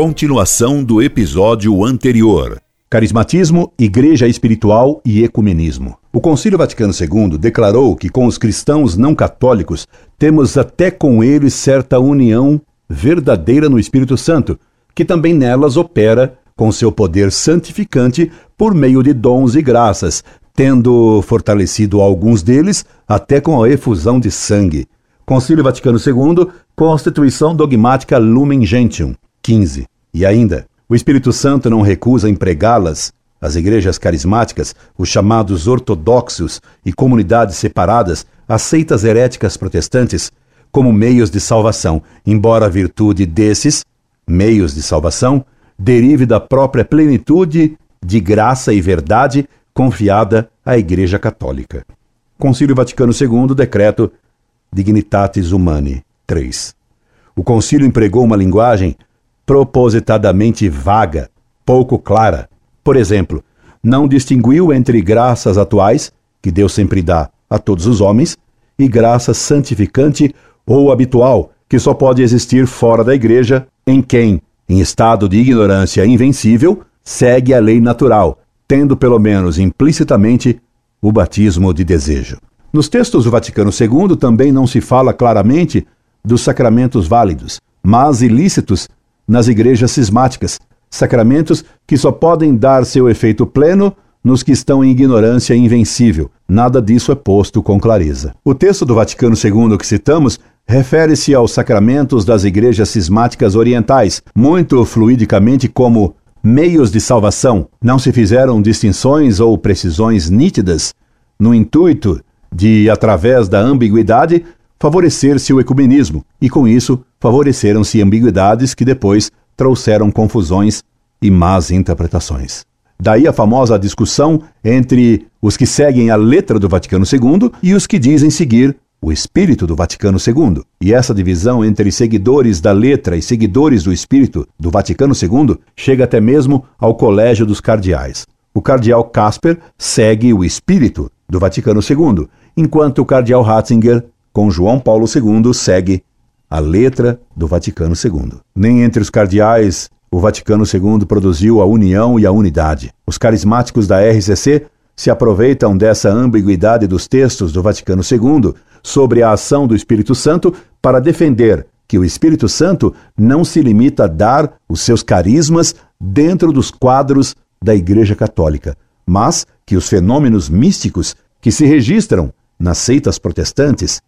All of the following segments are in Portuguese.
Continuação do episódio anterior. Carismatismo, Igreja Espiritual e Ecumenismo. O Concílio Vaticano II declarou que com os cristãos não católicos temos até com eles certa união verdadeira no Espírito Santo, que também nelas opera com seu poder santificante por meio de dons e graças, tendo fortalecido alguns deles até com a efusão de sangue. Concílio Vaticano II, Constituição Dogmática Lumen Gentium, 15. E ainda, o Espírito Santo não recusa empregá-las, as igrejas carismáticas, os chamados ortodoxos e comunidades separadas, as seitas heréticas protestantes, como meios de salvação, embora a virtude desses, meios de salvação, derive da própria plenitude de graça e verdade confiada à Igreja Católica. Concílio Vaticano II, decreto Dignitatis Humani 3. O concílio empregou uma linguagem propositadamente vaga, pouco clara. Por exemplo, não distinguiu entre graças atuais, que Deus sempre dá a todos os homens, e graça santificante ou habitual, que só pode existir fora da igreja, em quem, em estado de ignorância invencível, segue a lei natural, tendo pelo menos implicitamente o batismo de desejo. Nos textos do Vaticano II também não se fala claramente dos sacramentos válidos, mas ilícitos nas igrejas cismáticas, sacramentos que só podem dar seu efeito pleno nos que estão em ignorância invencível. Nada disso é posto com clareza. O texto do Vaticano II que citamos refere-se aos sacramentos das igrejas cismáticas orientais, muito fluidicamente como meios de salvação. Não se fizeram distinções ou precisões nítidas no intuito de, através da ambiguidade, favorecer-se o ecumenismo, e com isso favoreceram-se ambiguidades que depois trouxeram confusões e más interpretações. Daí a famosa discussão entre os que seguem a letra do Vaticano II e os que dizem seguir o espírito do Vaticano II. E essa divisão entre seguidores da letra e seguidores do espírito do Vaticano II chega até mesmo ao Colégio dos Cardeais. O cardeal Casper segue o espírito do Vaticano II, enquanto o cardeal Ratzinger, com João Paulo II, segue a letra do Vaticano II. Nem entre os cardeais o Vaticano II produziu a união e a unidade. Os carismáticos da RCC se aproveitam dessa ambiguidade dos textos do Vaticano II sobre a ação do Espírito Santo para defender que o Espírito Santo não se limita a dar os seus carismas dentro dos quadros da Igreja Católica, mas que os fenômenos místicos que se registram nas seitas protestantes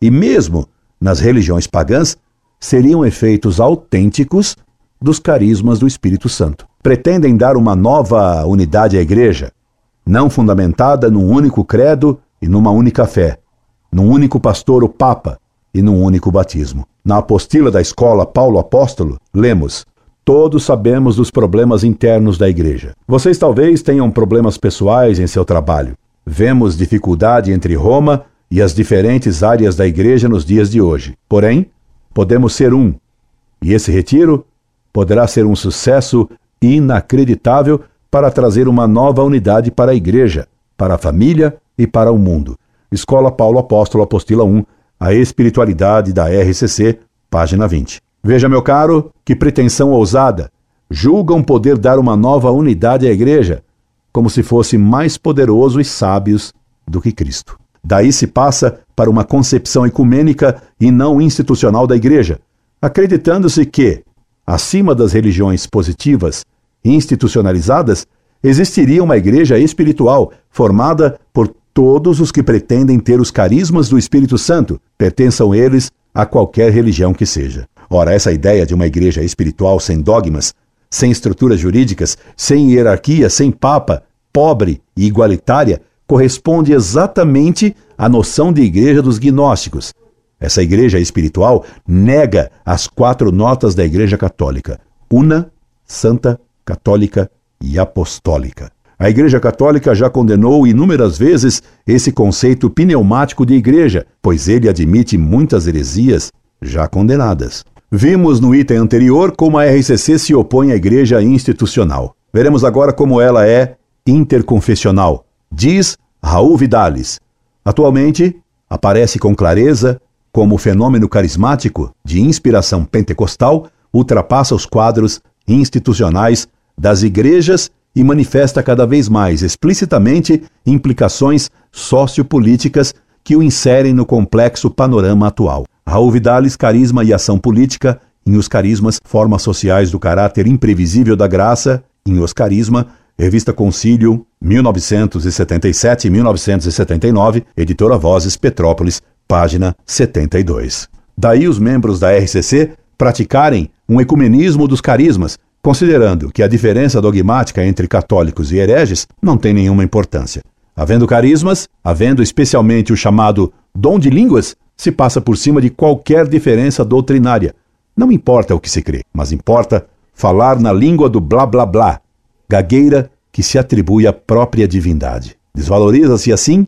e mesmo nas religiões pagãs seriam efeitos autênticos dos carismas do Espírito Santo. Pretendem dar uma nova unidade à Igreja, não fundamentada num único credo e numa única fé, num único pastor, o Papa, e num único batismo. Na apostila da escola Paulo Apóstolo, lemos: Todos sabemos dos problemas internos da igreja. Vocês talvez tenham problemas pessoais em seu trabalho. Vemos dificuldade entre Roma e as diferentes áreas da igreja nos dias de hoje. Porém, podemos ser um. E esse retiro poderá ser um sucesso inacreditável para trazer uma nova unidade para a igreja, para a família e para o mundo. Escola Paulo Apóstolo, Apostila 1, A Espiritualidade da RCC, página 20. Veja, meu caro, que pretensão ousada. Julgam poder dar uma nova unidade à igreja, como se fosse mais poderoso e sábios do que Cristo. Daí se passa para uma concepção ecumênica e não institucional da igreja, acreditando-se que, acima das religiões positivas institucionalizadas, existiria uma igreja espiritual formada por todos os que pretendem ter os carismas do Espírito Santo, pertençam eles a qualquer religião que seja. Ora, essa ideia de uma igreja espiritual sem dogmas, sem estruturas jurídicas, sem hierarquia, sem papa, pobre e igualitária, corresponde exatamente à noção de igreja dos gnósticos. Essa igreja espiritual nega as quatro notas da Igreja Católica: una, santa, católica e apostólica. A Igreja Católica já condenou inúmeras vezes esse conceito pneumático de igreja, pois ele admite muitas heresias já condenadas. Vimos no item anterior como a RCC se opõe à igreja institucional. Veremos agora como ela é interconfessional, diz Raul Vidales. Atualmente, aparece com clareza como o fenômeno carismático de inspiração pentecostal ultrapassa os quadros institucionais das igrejas e manifesta cada vez mais explicitamente implicações sociopolíticas que o inserem no complexo panorama atual. Raul Vidales, Carisma e Ação Política, em Os Carismas, Formas Sociais do Caráter Imprevisível da Graça, em Os Carisma, Revista Concílio, 1977 e 1979, editora Vozes, Petrópolis, página 72. Daí os membros da RCC praticarem um ecumenismo dos carismas, considerando que a diferença dogmática entre católicos e hereges não tem nenhuma importância. Havendo carismas, havendo especialmente o chamado dom de línguas, se passa por cima de qualquer diferença doutrinária. Não importa o que se crê, mas importa falar na língua do blá blá blá, gagueira que se atribui à própria divindade. Desvaloriza-se assim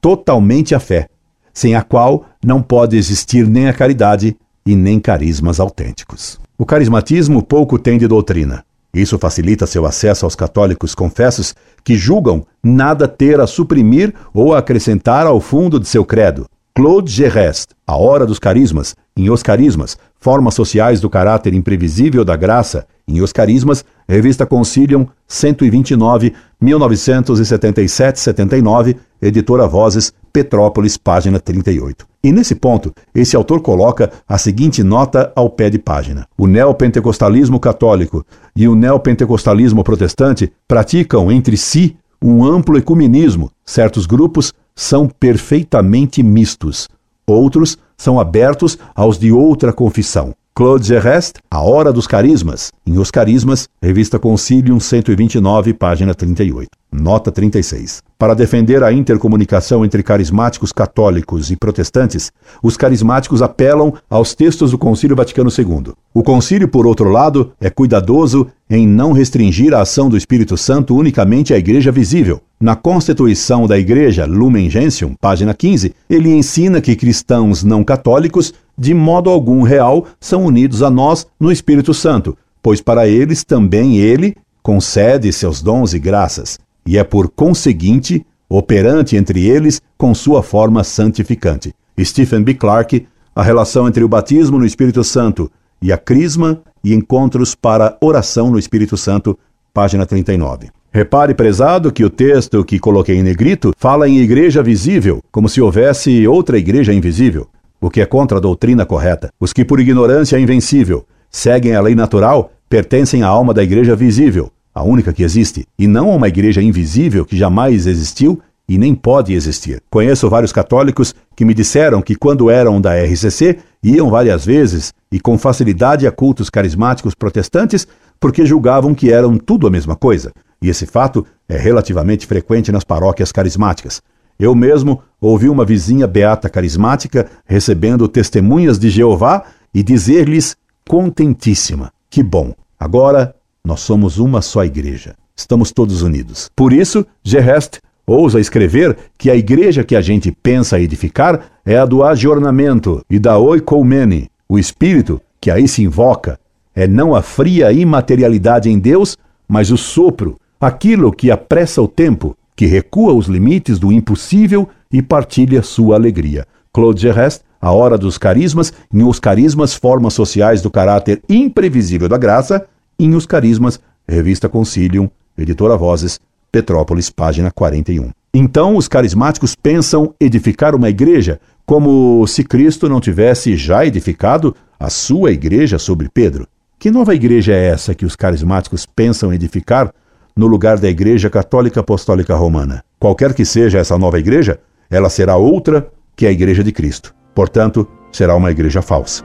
totalmente a fé, sem a qual não pode existir nem a caridade e nem carismas autênticos. O carismatismo pouco tem de doutrina. Isso facilita seu acesso aos católicos confessos que julgam nada ter a suprimir ou a acrescentar ao fundo de seu credo. Claude Gerest, A Hora dos Carismas, em Os Carismas, Formas Sociais do Caráter Imprevisível da Graça, em Os Carismas, Revista Concilium 129, 1977-79, Editora Vozes, Petrópolis, página 38. E nesse ponto, esse autor coloca a seguinte nota ao pé de página: O neopentecostalismo católico e o neopentecostalismo protestante praticam entre si um amplo ecumenismo. Certos grupos são perfeitamente mistos, outros são abertos aos de outra confissão. Claude Gerest, A Hora dos Carismas, em Os Carismas, Revista Concilium 129, página 38. Nota 36. Para defender a intercomunicação entre carismáticos católicos e protestantes, os carismáticos apelam aos textos do Concílio Vaticano II. O concílio, por outro lado, é cuidadoso em não restringir a ação do Espírito Santo unicamente à igreja visível. Na Constituição da Igreja, Lumen Gentium, página 15, ele ensina que cristãos não católicos, de modo algum real, são unidos a nós no Espírito Santo, pois para eles também ele concede seus dons e graças e é por conseguinte operante entre eles com sua forma santificante. Stephen B. Clarke, a relação entre o batismo no Espírito Santo e a crisma e encontros para oração no Espírito Santo, página 39. Repare, prezado, que o texto que coloquei em negrito fala em igreja visível, como se houvesse outra igreja invisível, o que é contra a doutrina correta. Os que, por ignorância invencível, seguem a lei natural pertencem à alma da igreja visível, a única que existe, e não uma igreja invisível que jamais existiu e nem pode existir. Conheço vários católicos que me disseram que, quando eram da RCC, iam várias vezes e com facilidade a cultos carismáticos protestantes porque julgavam que eram tudo a mesma coisa. E esse fato é relativamente frequente nas paróquias carismáticas. Eu mesmo ouvi uma vizinha beata carismática recebendo testemunhas de Jeová e dizer-lhes contentíssima: Que bom! Agora nós somos uma só igreja. Estamos todos unidos. Por isso, Gerest ousa escrever que a igreja que a gente pensa edificar é a do ajornamento e da oikoumene. O espírito que aí se invoca é não a fria imaterialidade em Deus, mas o sopro, aquilo que apressa o tempo, que recua os limites do impossível e partilha sua alegria. Claude Gerest, A Hora dos Carismas, em Os Carismas, Formas Sociais do Caráter Imprevisível da Graça, em Os Carismas, Revista Concilium, Editora Vozes, Petrópolis, página 41. Então, os carismáticos pensam edificar uma igreja como se Cristo não tivesse já edificado a sua igreja sobre Pedro. Que nova igreja é essa que os carismáticos pensam edificar no lugar da Igreja Católica Apostólica Romana? Qualquer que seja essa nova igreja, ela será outra que a Igreja de Cristo. Portanto, será uma igreja falsa.